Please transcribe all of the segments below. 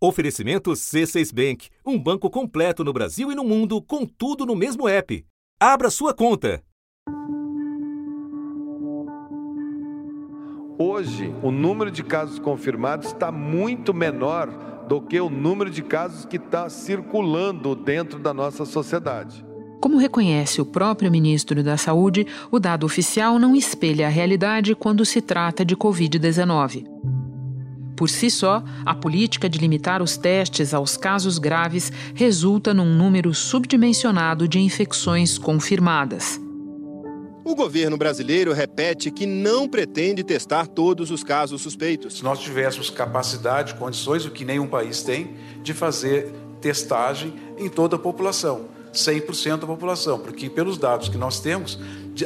Oferecimento C6 Bank, um banco completo no Brasil e no mundo, com tudo no mesmo app. Abra sua conta. Hoje, o número de casos confirmados está muito menor do que o número de casos que está circulando dentro da nossa sociedade. Como reconhece o próprio ministro da Saúde, o dado oficial não espelha a realidade quando se trata de Covid-19. Por si só, a política de limitar os testes aos casos graves resulta num número subdimensionado de infecções confirmadas. O governo brasileiro repete que não pretende testar todos os casos suspeitos. Se nós tivéssemos capacidade, condições, o que nenhum país tem, de fazer testagem em toda a população, 100% da população, porque pelos dados que nós temos,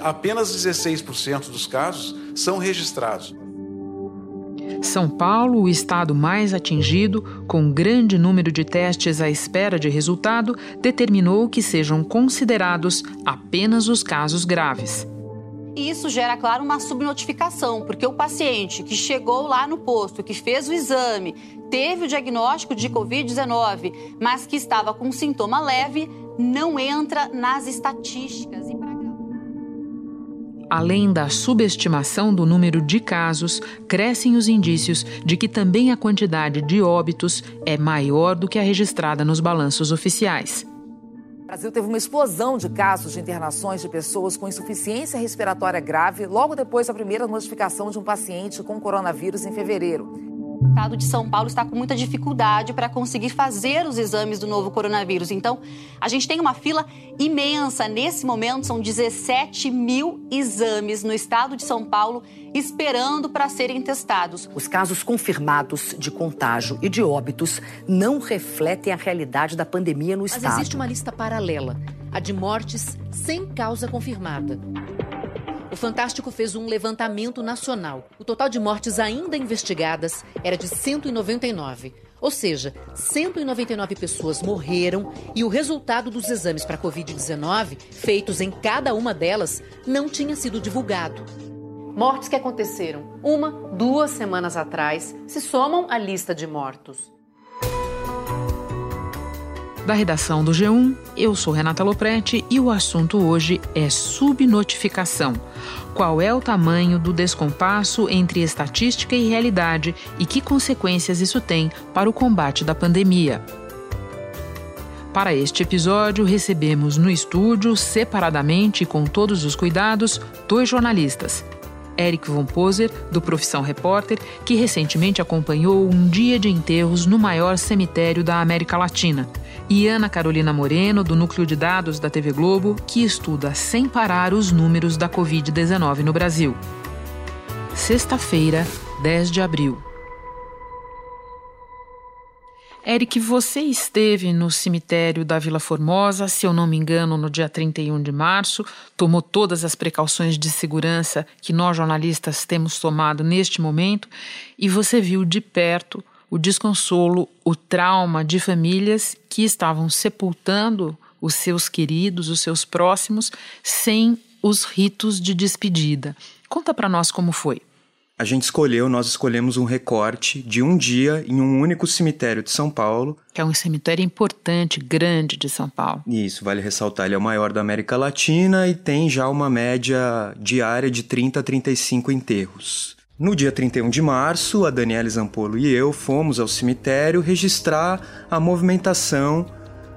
apenas 16% dos casos são registrados. São Paulo, o estado mais atingido, com grande número de testes à espera de resultado, determinou que sejam considerados apenas os casos graves. E isso gera, claro, uma subnotificação, porque o paciente que chegou lá no posto, que fez o exame, teve o diagnóstico de Covid-19, mas que estava com sintoma leve, não entra nas estatísticas. Além da subestimação do número de casos, crescem os indícios de que também a quantidade de óbitos é maior do que a registrada nos balanços oficiais. O Brasil teve uma explosão de casos de internações de pessoas com insuficiência respiratória grave logo depois da primeira notificação de um paciente com coronavírus em fevereiro. O estado de São Paulo está com muita dificuldade para conseguir fazer os exames do novo coronavírus. Então, a gente tem uma fila imensa. Nesse momento, são 17 mil exames no estado de São Paulo esperando para serem testados. Os casos confirmados de contágio e de óbitos não refletem a realidade da pandemia no Mas estado. Mas existe uma lista paralela, a de mortes sem causa confirmada. O Fantástico fez um levantamento nacional. O total de mortes ainda investigadas era de 199. Ou seja, 199 pessoas morreram e o resultado dos exames para Covid-19, feitos em cada uma delas, não tinha sido divulgado. Mortes que aconteceram uma, duas semanas atrás se somam à lista de mortos. Da redação do G1, eu sou Renata Loprete e o assunto hoje é subnotificação. Qual é o tamanho do descompasso entre estatística e realidade e que consequências isso tem para o combate da pandemia? Para este episódio, recebemos no estúdio, separadamente e com todos os cuidados, dois jornalistas. Eric Von Poser, do Profissão Repórter, que recentemente acompanhou um dia de enterros no maior cemitério da América Latina e Ana Carolina Moreno, do Núcleo de Dados da TV Globo, que estuda sem parar os números da Covid-19 no Brasil. Sexta-feira, 10 de abril. Eric, você esteve no cemitério da Vila Formosa, se eu não me engano, no dia 31 de março, tomou todas as precauções de segurança que nós jornalistas temos tomado neste momento e você viu de perto o desconsolo, o trauma de famílias que estavam sepultando os seus queridos, os seus próximos, sem os ritos de despedida. Conta para nós como foi. A gente escolheu, nós escolhemos um recorte de um dia em um único cemitério de São Paulo. Que é um cemitério importante, grande de São Paulo. Isso, vale ressaltar, ele é o maior da América Latina e tem já uma média diária de 30 a 35 enterros. No dia 31 de março, a Daniela Zampolo e eu fomos ao cemitério registrar a movimentação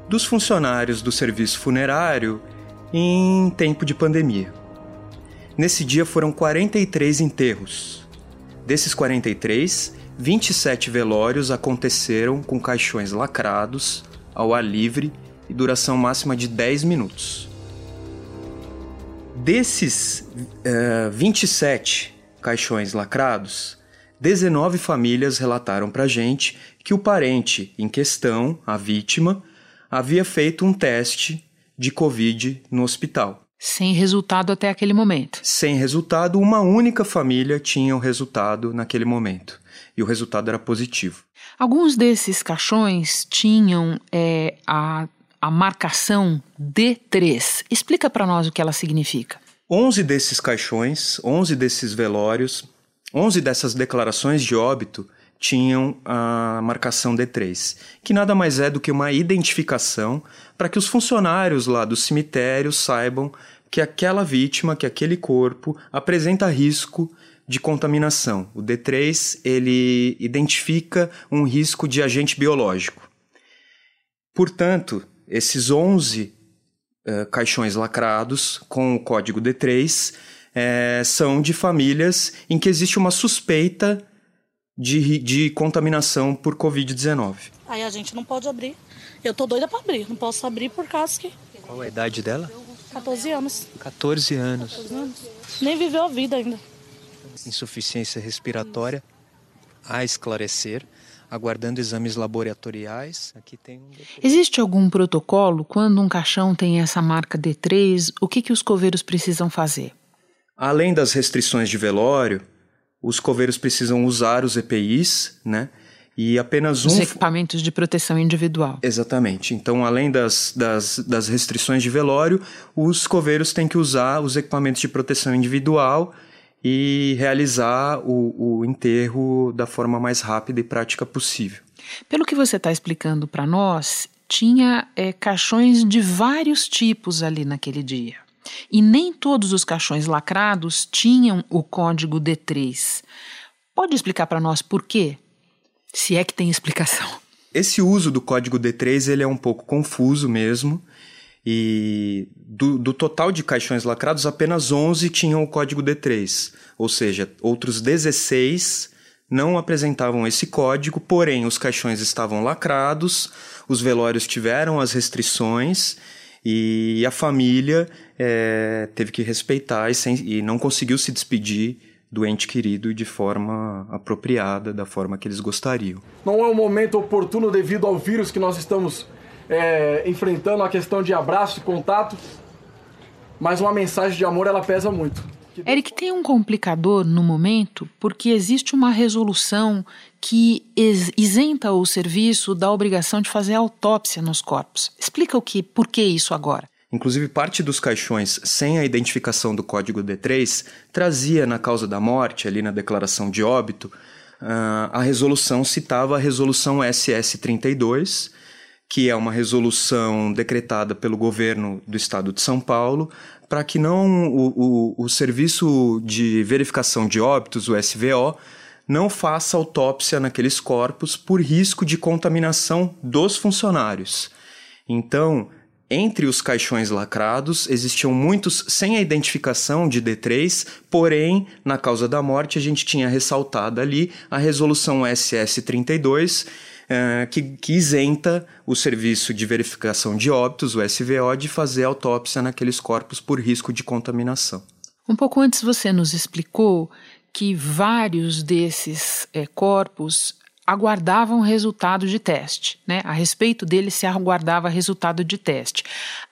dos funcionários do serviço funerário em tempo de pandemia. Nesse dia foram 43 enterros. Desses 43, 27 velórios aconteceram com caixões lacrados, ao ar livre e duração máxima de 10 minutos. Desses uh, 27 caixões lacrados, 19 famílias relataram para a gente que o parente em questão, a vítima, havia feito um teste de Covid no hospital. Sem resultado até aquele momento. Sem resultado, uma única família tinha o resultado naquele momento. E o resultado era positivo. Alguns desses caixões tinham é, a, a marcação D3. Explica para nós o que ela significa. 11 desses caixões, 11 desses velórios, 11 dessas declarações de óbito tinham a marcação D3, que nada mais é do que uma identificação para que os funcionários lá do cemitério saibam que aquela vítima, que aquele corpo apresenta risco de contaminação. O D3 ele identifica um risco de agente biológico. Portanto, esses 11 uh, caixões lacrados com o código D3 é, são de famílias em que existe uma suspeita de, de contaminação por Covid-19. Aí a gente não pode abrir. Eu tô doida para abrir, não posso abrir por causa que. Qual a idade dela? 14 anos. 14 anos. 14 anos. Nem viveu a vida ainda. Insuficiência respiratória a esclarecer, aguardando exames laboratoriais. Aqui tem um... Existe algum protocolo quando um caixão tem essa marca D3? O que, que os coveiros precisam fazer? Além das restrições de velório, os coveiros precisam usar os EPIs, né? E apenas um. Os equipamentos de proteção individual. Exatamente. Então, além das, das, das restrições de velório, os coveiros têm que usar os equipamentos de proteção individual e realizar o, o enterro da forma mais rápida e prática possível. Pelo que você está explicando para nós, tinha é, caixões de vários tipos ali naquele dia. E nem todos os caixões lacrados tinham o código D3. Pode explicar para nós por quê? Se é que tem explicação. Esse uso do código D3 ele é um pouco confuso mesmo. E do, do, total de caixões lacrados, apenas 11 tinham o código D3. Ou seja, outros 16 não apresentavam esse código, porém os caixões estavam lacrados, os velórios tiveram as restrições e a família é, teve que respeitar e, sem, e não conseguiu se despedir do ente querido de forma apropriada, da forma que eles gostariam. Não é um momento oportuno devido ao vírus que nós estamos é, enfrentando, a questão de abraço, contato, mas uma mensagem de amor ela pesa muito. Eric, tem um complicador no momento porque existe uma resolução que isenta o serviço da obrigação de fazer autópsia nos corpos. Explica o que, por que isso agora? Inclusive, parte dos caixões sem a identificação do código D3 trazia na causa da morte, ali na declaração de óbito, uh, a resolução citava a resolução SS32, que é uma resolução decretada pelo governo do estado de São Paulo, para que não o, o, o Serviço de Verificação de Óbitos, o SVO, não faça autópsia naqueles corpos por risco de contaminação dos funcionários. Então, entre os caixões lacrados, existiam muitos sem a identificação de D3, porém, na causa da morte, a gente tinha ressaltado ali a resolução SS32, uh, que, que isenta o Serviço de Verificação de Óbitos, o SVO, de fazer autópsia naqueles corpos por risco de contaminação. Um pouco antes você nos explicou que vários desses é, corpos aguardavam resultado de teste, né? A respeito deles se aguardava resultado de teste.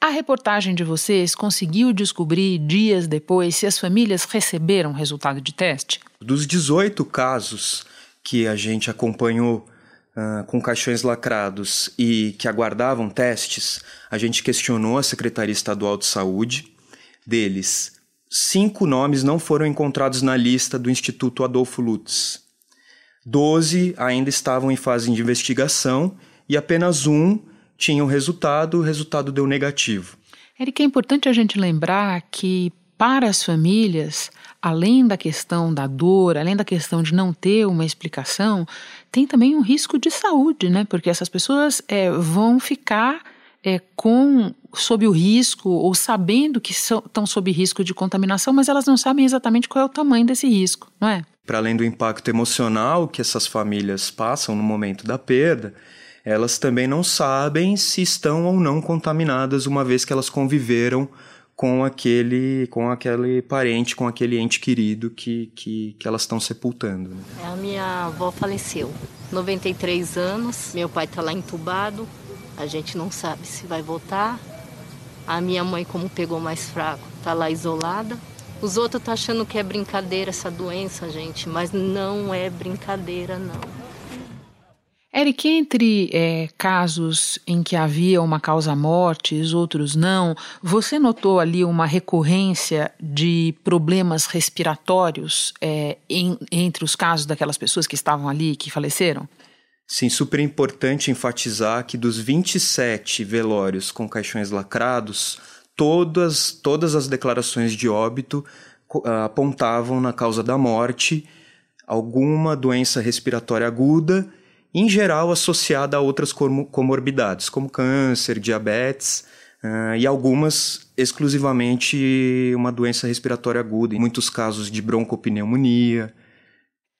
A reportagem de vocês conseguiu descobrir dias depois se as famílias receberam resultado de teste? Dos 18 casos que a gente acompanhou uh, com caixões lacrados e que aguardavam testes, a gente questionou a Secretaria Estadual de Saúde. Deles, cinco nomes não foram encontrados na lista do Instituto Adolfo Lutz. Doze ainda estavam em fase de investigação e apenas um tinha o resultado, o resultado deu negativo. Eric, é importante a gente lembrar que para as famílias, além da questão da dor, além da questão de não ter uma explicação, tem também um risco de saúde, né? Porque essas pessoas é, vão ficar é, com sob o risco ou sabendo que estão sob risco de contaminação, mas elas não sabem exatamente qual é o tamanho desse risco, não é? Para além do impacto emocional que essas famílias passam no momento da perda, elas também não sabem se estão ou não contaminadas uma vez que elas conviveram com aquele, com aquele parente, com aquele ente querido que, que, que elas estão sepultando. Né? A minha avó faleceu, 93 anos, meu pai está lá entubado, a gente não sabe se vai voltar. A minha mãe, como pegou mais fraco, está lá isolada. Os outros estão tá achando que é brincadeira essa doença, gente, mas não é brincadeira, não. Eric, entre é, casos em que havia uma causa-mortes, outros não, você notou ali uma recorrência de problemas respiratórios é, em, entre os casos daquelas pessoas que estavam ali e que faleceram? Sim, super importante enfatizar que dos 27 velórios com caixões lacrados, todas, todas as declarações de óbito apontavam na causa da morte alguma doença respiratória aguda em geral associada a outras comorbidades, como câncer, diabetes uh, e algumas exclusivamente uma doença respiratória aguda, em muitos casos de broncopneumonia,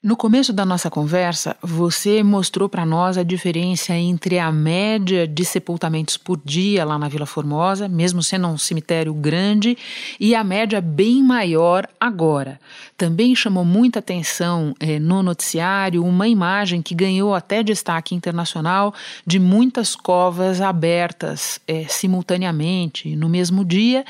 no começo da nossa conversa, você mostrou para nós a diferença entre a média de sepultamentos por dia lá na Vila Formosa, mesmo sendo um cemitério grande, e a média bem maior agora. Também chamou muita atenção eh, no noticiário uma imagem que ganhou até destaque internacional de muitas covas abertas eh, simultaneamente no mesmo dia.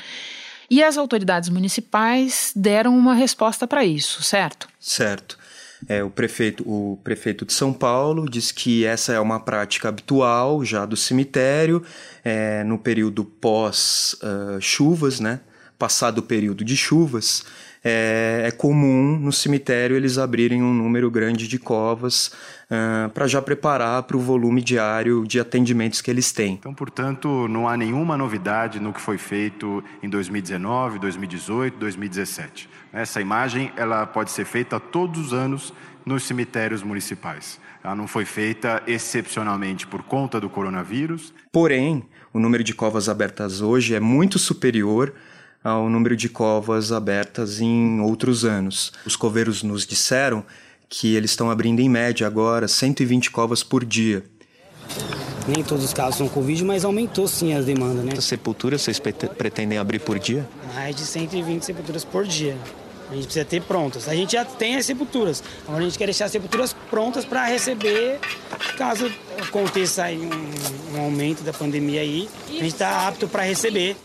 E as autoridades municipais deram uma resposta para isso, certo? Certo. É, o, prefeito, o prefeito de São Paulo diz que essa é uma prática habitual já do cemitério é, no período pós-chuvas, uh, né? Passado o período de chuvas, é, é, comum no cemitério eles abrirem um número grande de covas uh, para já preparar para o volume diário de atendimentos que eles têm. Então, portanto, não há nenhuma novidade no que foi feito em 2019, 2018, 2017. Essa imagem ela pode ser feita todos os anos nos cemitérios municipais. Ela não foi feita excepcionalmente por conta do coronavírus. Porém, o número de covas abertas hoje é muito superior ao número de covas abertas em outros anos. Os coveiros nos disseram que eles estão abrindo em média agora 120 covas por dia. Nem todos os casos são Covid, mas aumentou sim as demandas, né? Quantas sepulturas vocês pretendem abrir por dia? Mais de 120 sepulturas por dia. A gente precisa ter prontas. A gente já tem as sepulturas. Agora a gente quer deixar as sepulturas prontas para receber, caso aconteça aí um, um, aumento da pandemia aí, a gente está apto para receber.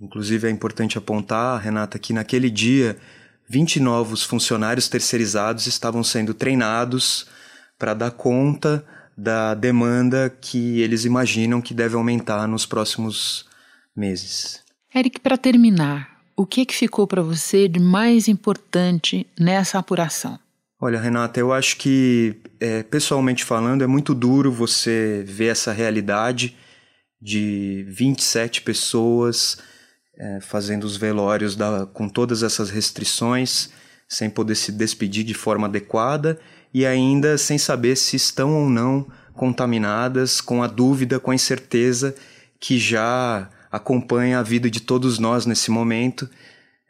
Inclusive é importante apontar, Renata, que naquele dia 20 novos funcionários terceirizados estavam sendo treinados para dar conta da demanda que eles imaginam que deve aumentar nos próximos meses. Eric, para terminar, o que, que ficou para você de mais importante nessa apuração? Olha, Renata, eu acho que, é, pessoalmente falando, é muito duro você ver essa realidade de 27 pessoas é, fazendo os velórios da, com todas essas restrições, sem poder se despedir de forma adequada e ainda sem saber se estão ou não contaminadas, com a dúvida, com a incerteza que já acompanha a vida de todos nós nesse momento,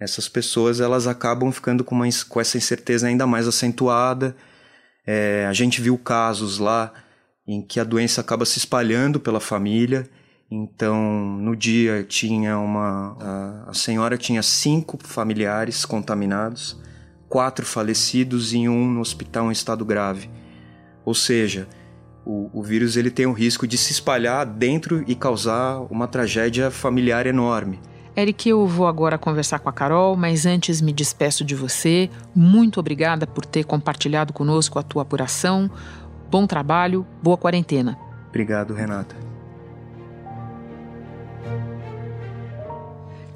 essas pessoas elas acabam ficando com, uma, com essa incerteza ainda mais acentuada. É, a gente viu casos lá em que a doença acaba se espalhando pela família. Então, no dia tinha uma. A, a senhora tinha cinco familiares contaminados, quatro falecidos e um no hospital em estado grave. Ou seja, o, o vírus ele tem o risco de se espalhar dentro e causar uma tragédia familiar enorme. Eric, eu vou agora conversar com a Carol, mas antes me despeço de você. Muito obrigada por ter compartilhado conosco a tua apuração. Bom trabalho, boa quarentena. Obrigado, Renata.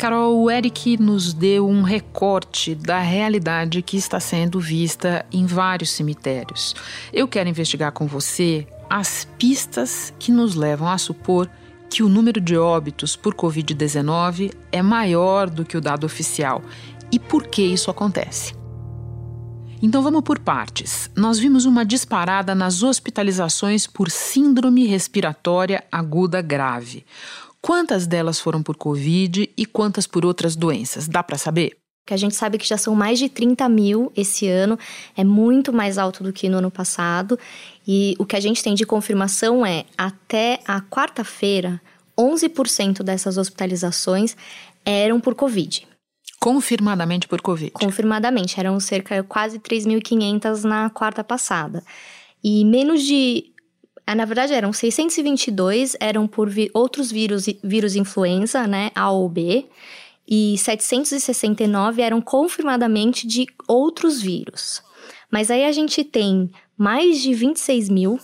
Carol, o Eric nos deu um recorte da realidade que está sendo vista em vários cemitérios. Eu quero investigar com você as pistas que nos levam a supor que o número de óbitos por Covid-19 é maior do que o dado oficial e por que isso acontece. Então vamos por partes. Nós vimos uma disparada nas hospitalizações por síndrome respiratória aguda grave. Quantas delas foram por Covid e quantas por outras doenças? Dá para saber? que a gente sabe que já são mais de 30 mil esse ano, é muito mais alto do que no ano passado. E o que a gente tem de confirmação é, até a quarta-feira, 11% dessas hospitalizações eram por Covid. Confirmadamente por Covid? Confirmadamente, eram cerca de quase 3.500 na quarta passada. E menos de. Ah, na verdade, eram 622, eram por vi outros vírus, vírus influenza, né? A ou B e 769 eram confirmadamente de outros vírus. Mas aí a gente tem mais de 26 mil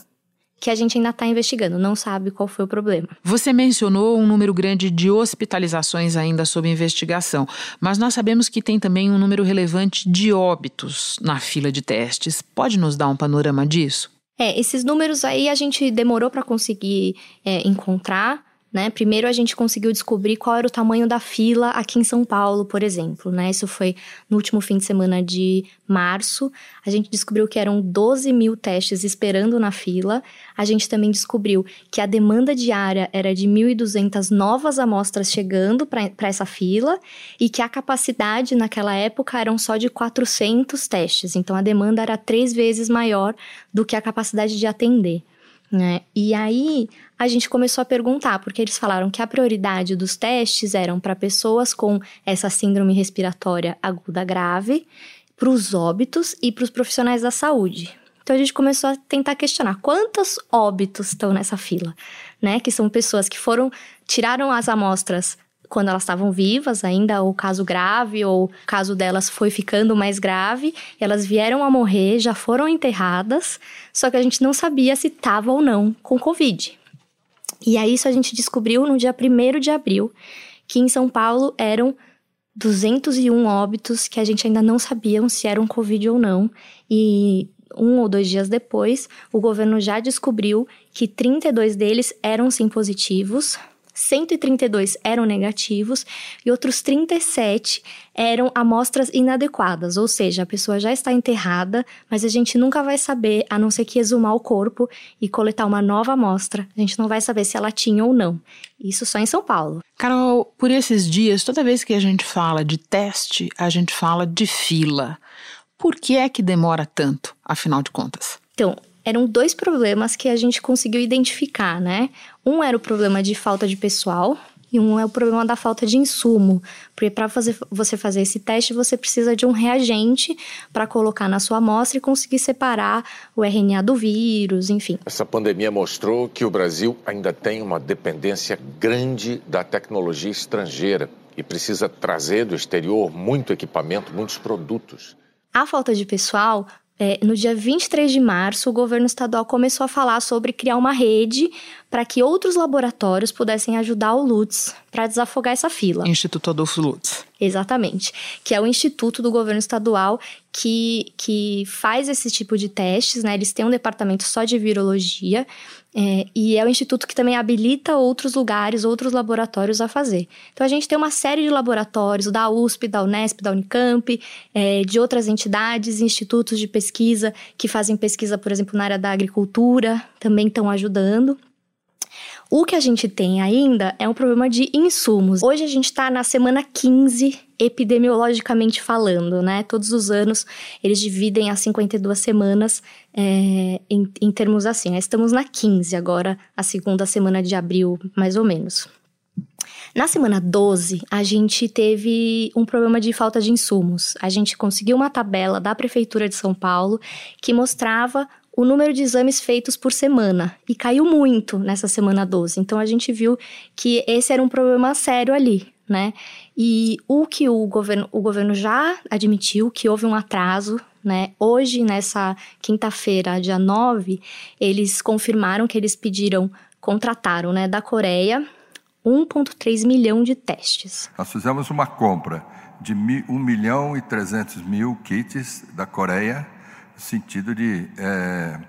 que a gente ainda está investigando, não sabe qual foi o problema. Você mencionou um número grande de hospitalizações ainda sob investigação, mas nós sabemos que tem também um número relevante de óbitos na fila de testes. Pode nos dar um panorama disso? É, esses números aí a gente demorou para conseguir é, encontrar. Né? Primeiro a gente conseguiu descobrir qual era o tamanho da fila aqui em São Paulo, por exemplo. Né? Isso foi no último fim de semana de março. A gente descobriu que eram 12 mil testes esperando na fila. A gente também descobriu que a demanda diária era de 1.200 novas amostras chegando para essa fila e que a capacidade naquela época eram só de 400 testes. Então a demanda era três vezes maior do que a capacidade de atender. Né? E aí a gente começou a perguntar, porque eles falaram que a prioridade dos testes eram para pessoas com essa síndrome respiratória aguda grave, para os óbitos e para os profissionais da saúde. Então a gente começou a tentar questionar quantos óbitos estão nessa fila, né? Que são pessoas que foram tiraram as amostras quando elas estavam vivas, ainda o caso grave ou o caso delas foi ficando mais grave, elas vieram a morrer, já foram enterradas, só que a gente não sabia se estava ou não com Covid. E aí isso a gente descobriu no dia 1 de abril, que em São Paulo eram 201 óbitos que a gente ainda não sabia se eram Covid ou não. E um ou dois dias depois, o governo já descobriu que 32 deles eram sim positivos, 132 eram negativos e outros 37 eram amostras inadequadas, ou seja, a pessoa já está enterrada, mas a gente nunca vai saber, a não ser que exumar o corpo e coletar uma nova amostra. A gente não vai saber se ela tinha ou não. Isso só em São Paulo. Carol, por esses dias, toda vez que a gente fala de teste, a gente fala de fila. Por que é que demora tanto, afinal de contas? Então, eram dois problemas que a gente conseguiu identificar, né? Um era o problema de falta de pessoal e um é o problema da falta de insumo, porque para fazer, você fazer esse teste você precisa de um reagente para colocar na sua amostra e conseguir separar o RNA do vírus, enfim. Essa pandemia mostrou que o Brasil ainda tem uma dependência grande da tecnologia estrangeira e precisa trazer do exterior muito equipamento, muitos produtos. A falta de pessoal é, no dia 23 de março, o governo estadual começou a falar sobre criar uma rede para que outros laboratórios pudessem ajudar o Lutz para desafogar essa fila. Instituto Adolfo Lutz. Exatamente. Que é o instituto do governo estadual que, que faz esse tipo de testes, né? Eles têm um departamento só de virologia é, e é o instituto que também habilita outros lugares, outros laboratórios a fazer. Então a gente tem uma série de laboratórios da USP, da Unesp, da Unicamp, é, de outras entidades, institutos de pesquisa que fazem pesquisa, por exemplo, na área da agricultura, também estão ajudando. O que a gente tem ainda é um problema de insumos. Hoje a gente está na semana 15, epidemiologicamente falando, né? Todos os anos eles dividem as 52 semanas é, em, em termos assim. Estamos na 15 agora, a segunda semana de abril, mais ou menos. Na semana 12, a gente teve um problema de falta de insumos. A gente conseguiu uma tabela da Prefeitura de São Paulo que mostrava o número de exames feitos por semana e caiu muito nessa semana 12. Então a gente viu que esse era um problema sério ali, né? E o que o governo, o governo já admitiu que houve um atraso, né? Hoje, nessa quinta-feira, dia 9, eles confirmaram que eles pediram, contrataram, né, da Coreia 1,3 milhão de testes. Nós fizemos uma compra de 1 milhão e 300 mil kits da Coreia sentido de é,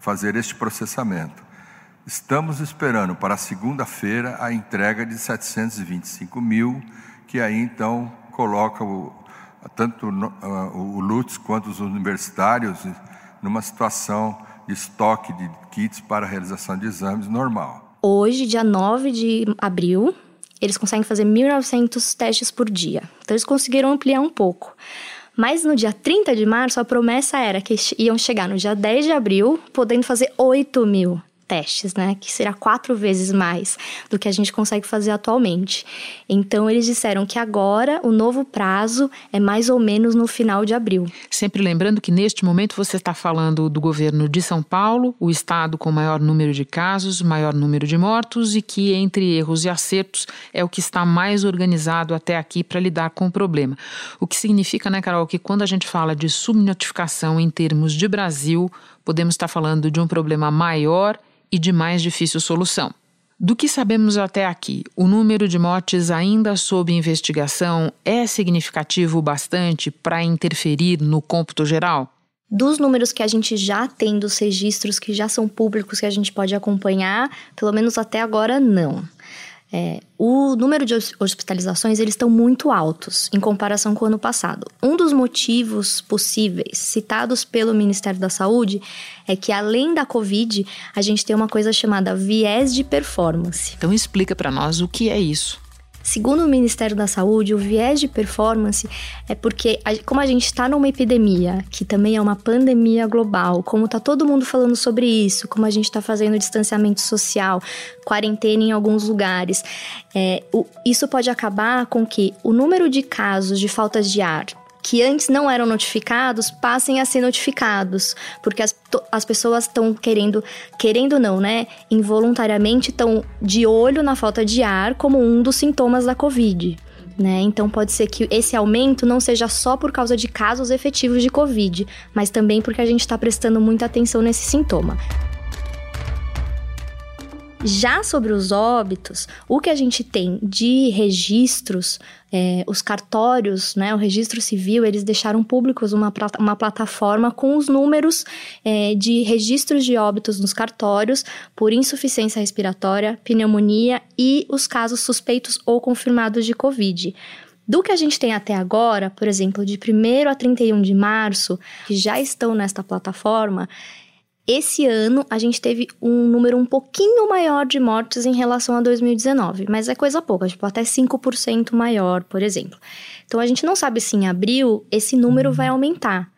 fazer este processamento. Estamos esperando para segunda-feira a entrega de 725 mil, que aí então coloca o, tanto o Lutz quanto os universitários numa situação de estoque de kits para realização de exames normal. Hoje, dia 9 de abril, eles conseguem fazer 1.900 testes por dia. Então, eles conseguiram ampliar um pouco. Mas no dia 30 de março, a promessa era que iam chegar no dia 10 de abril, podendo fazer 8 mil testes, né? Que será quatro vezes mais do que a gente consegue fazer atualmente. Então, eles disseram que agora o novo prazo é mais ou menos no final de abril. Sempre lembrando que neste momento você está falando do governo de São Paulo, o estado com maior número de casos, maior número de mortos e que, entre erros e acertos, é o que está mais organizado até aqui para lidar com o problema. O que significa, né, Carol, que quando a gente fala de subnotificação em termos de Brasil, podemos estar falando de um problema maior e de mais difícil solução. Do que sabemos até aqui, o número de mortes ainda sob investigação é significativo bastante para interferir no cômputo geral? Dos números que a gente já tem, dos registros que já são públicos que a gente pode acompanhar, pelo menos até agora, não. É, o número de hospitalizações eles estão muito altos em comparação com o ano passado. Um dos motivos possíveis citados pelo Ministério da Saúde é que além da Covid a gente tem uma coisa chamada viés de performance. Então explica para nós o que é isso. Segundo o Ministério da Saúde, o viés de performance é porque, como a gente está numa epidemia, que também é uma pandemia global, como está todo mundo falando sobre isso, como a gente está fazendo distanciamento social, quarentena em alguns lugares, é, o, isso pode acabar com que o número de casos de faltas de ar que antes não eram notificados passem a ser notificados, porque as, as pessoas estão querendo, querendo não, né? Involuntariamente estão de olho na falta de ar como um dos sintomas da Covid. Né? Então pode ser que esse aumento não seja só por causa de casos efetivos de Covid, mas também porque a gente está prestando muita atenção nesse sintoma. Já sobre os óbitos, o que a gente tem de registros, é, os cartórios, né, o registro civil, eles deixaram públicos uma, uma plataforma com os números é, de registros de óbitos nos cartórios por insuficiência respiratória, pneumonia e os casos suspeitos ou confirmados de Covid. Do que a gente tem até agora, por exemplo, de 1 a 31 de março, que já estão nesta plataforma, esse ano a gente teve um número um pouquinho maior de mortes em relação a 2019, mas é coisa pouca, tipo até 5% maior, por exemplo. Então a gente não sabe se em abril esse número vai aumentar.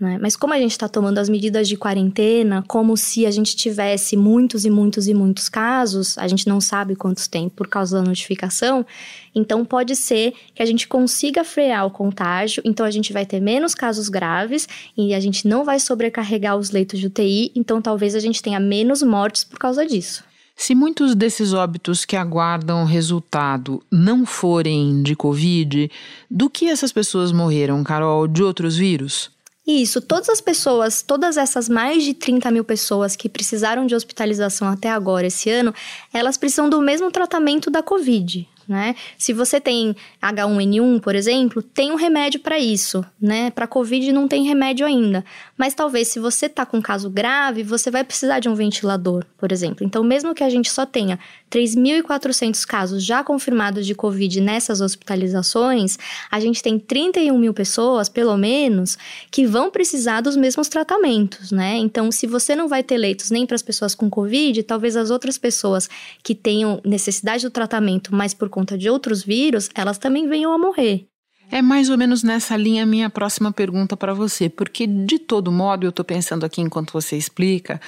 Né? Mas como a gente está tomando as medidas de quarentena, como se a gente tivesse muitos e muitos e muitos casos, a gente não sabe quantos tem por causa da notificação, então pode ser que a gente consiga frear o contágio, então a gente vai ter menos casos graves e a gente não vai sobrecarregar os leitos de UTI, então talvez a gente tenha menos mortes por causa disso. Se muitos desses óbitos que aguardam resultado não forem de Covid, do que essas pessoas morreram, Carol? De outros vírus? Isso, todas as pessoas, todas essas mais de 30 mil pessoas que precisaram de hospitalização até agora, esse ano, elas precisam do mesmo tratamento da Covid né? Se você tem H1N1, por exemplo, tem um remédio para isso, né? Para COVID não tem remédio ainda, mas talvez se você tá com um caso grave, você vai precisar de um ventilador, por exemplo. Então, mesmo que a gente só tenha 3.400 casos já confirmados de COVID nessas hospitalizações, a gente tem 31 mil pessoas, pelo menos, que vão precisar dos mesmos tratamentos, né? Então, se você não vai ter leitos nem para as pessoas com COVID, talvez as outras pessoas que tenham necessidade do tratamento, mas por conta de outros vírus, elas também venham a morrer. É mais ou menos nessa linha a minha próxima pergunta para você, porque de todo modo, eu estou pensando aqui enquanto você explica,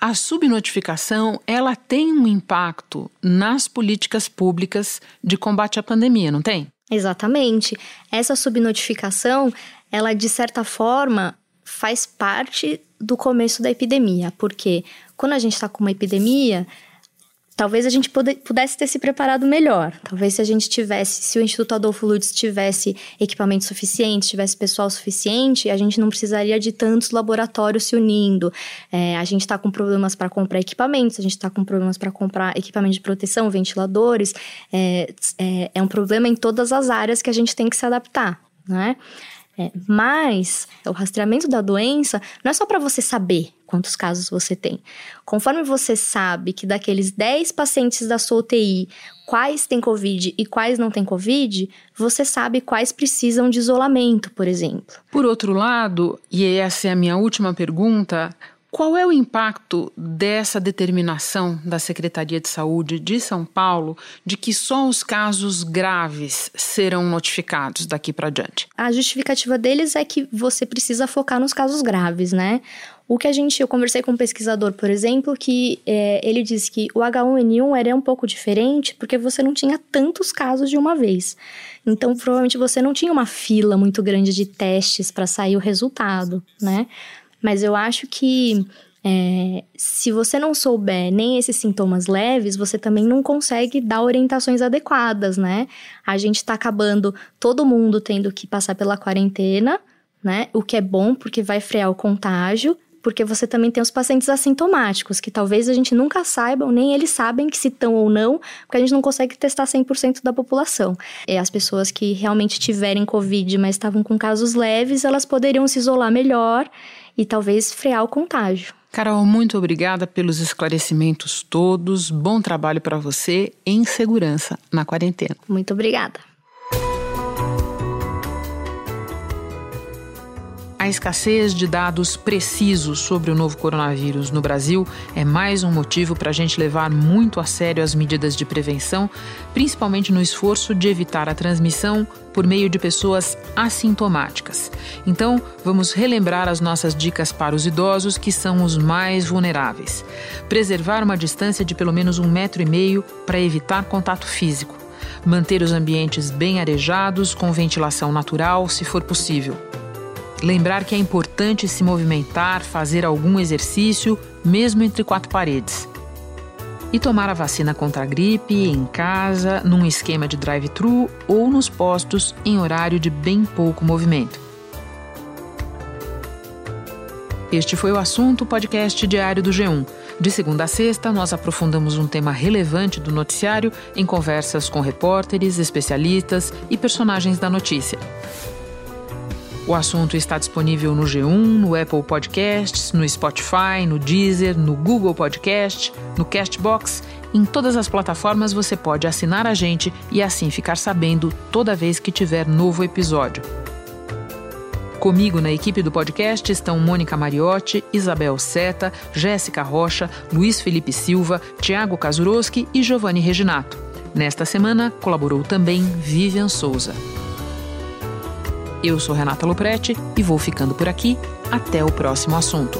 a subnotificação ela tem um impacto nas políticas públicas de combate à pandemia, não tem? Exatamente. Essa subnotificação, ela de certa forma faz parte do começo da epidemia, porque quando a gente está com uma epidemia, talvez a gente pudesse ter se preparado melhor. Talvez se a gente tivesse, se o Instituto Adolfo Lutz tivesse equipamento suficiente, tivesse pessoal suficiente, a gente não precisaria de tantos laboratórios se unindo. É, a gente está com problemas para comprar equipamentos, a gente está com problemas para comprar equipamento de proteção, ventiladores. É, é, é um problema em todas as áreas que a gente tem que se adaptar, né? É, mas o rastreamento da doença não é só para você saber quantos casos você tem. Conforme você sabe que daqueles 10 pacientes da sua UTI, quais têm Covid e quais não têm Covid, você sabe quais precisam de isolamento, por exemplo. Por outro lado, e essa é a minha última pergunta, qual é o impacto dessa determinação da Secretaria de Saúde de São Paulo de que só os casos graves serão notificados daqui para diante? A justificativa deles é que você precisa focar nos casos graves, né? O que a gente, eu conversei com um pesquisador, por exemplo, que é, ele disse que o H1N1 era um pouco diferente porque você não tinha tantos casos de uma vez. Então, provavelmente você não tinha uma fila muito grande de testes para sair o resultado, né? Mas eu acho que é, se você não souber nem esses sintomas leves, você também não consegue dar orientações adequadas, né? A gente tá acabando todo mundo tendo que passar pela quarentena, né? O que é bom porque vai frear o contágio, porque você também tem os pacientes assintomáticos, que talvez a gente nunca saiba, nem eles sabem que se estão ou não, porque a gente não consegue testar 100% da população. É, as pessoas que realmente tiverem Covid, mas estavam com casos leves, elas poderiam se isolar melhor e talvez frear o contágio. Carol, muito obrigada pelos esclarecimentos todos. Bom trabalho para você em segurança na quarentena. Muito obrigada. A escassez de dados precisos sobre o novo coronavírus no Brasil é mais um motivo para a gente levar muito a sério as medidas de prevenção, principalmente no esforço de evitar a transmissão por meio de pessoas assintomáticas. Então, vamos relembrar as nossas dicas para os idosos, que são os mais vulneráveis. Preservar uma distância de pelo menos um metro e meio para evitar contato físico. Manter os ambientes bem arejados, com ventilação natural, se for possível Lembrar que é importante se movimentar, fazer algum exercício, mesmo entre quatro paredes. E tomar a vacina contra a gripe em casa, num esquema de drive-thru ou nos postos em horário de bem pouco movimento. Este foi o assunto podcast diário do G1. De segunda a sexta, nós aprofundamos um tema relevante do noticiário em conversas com repórteres, especialistas e personagens da notícia. O assunto está disponível no G1, no Apple Podcasts, no Spotify, no Deezer, no Google Podcast, no Castbox. Em todas as plataformas você pode assinar a gente e assim ficar sabendo toda vez que tiver novo episódio. Comigo na equipe do podcast estão Mônica Mariotti, Isabel Seta, Jéssica Rocha, Luiz Felipe Silva, Tiago Kazuroski e Giovanni Reginato. Nesta semana colaborou também Vivian Souza. Eu sou Renata Loprete e vou ficando por aqui. Até o próximo assunto.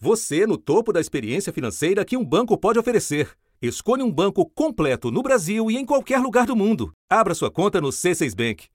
Você no topo da experiência financeira que um banco pode oferecer. Escolha um banco completo no Brasil e em qualquer lugar do mundo. Abra sua conta no C6 Bank.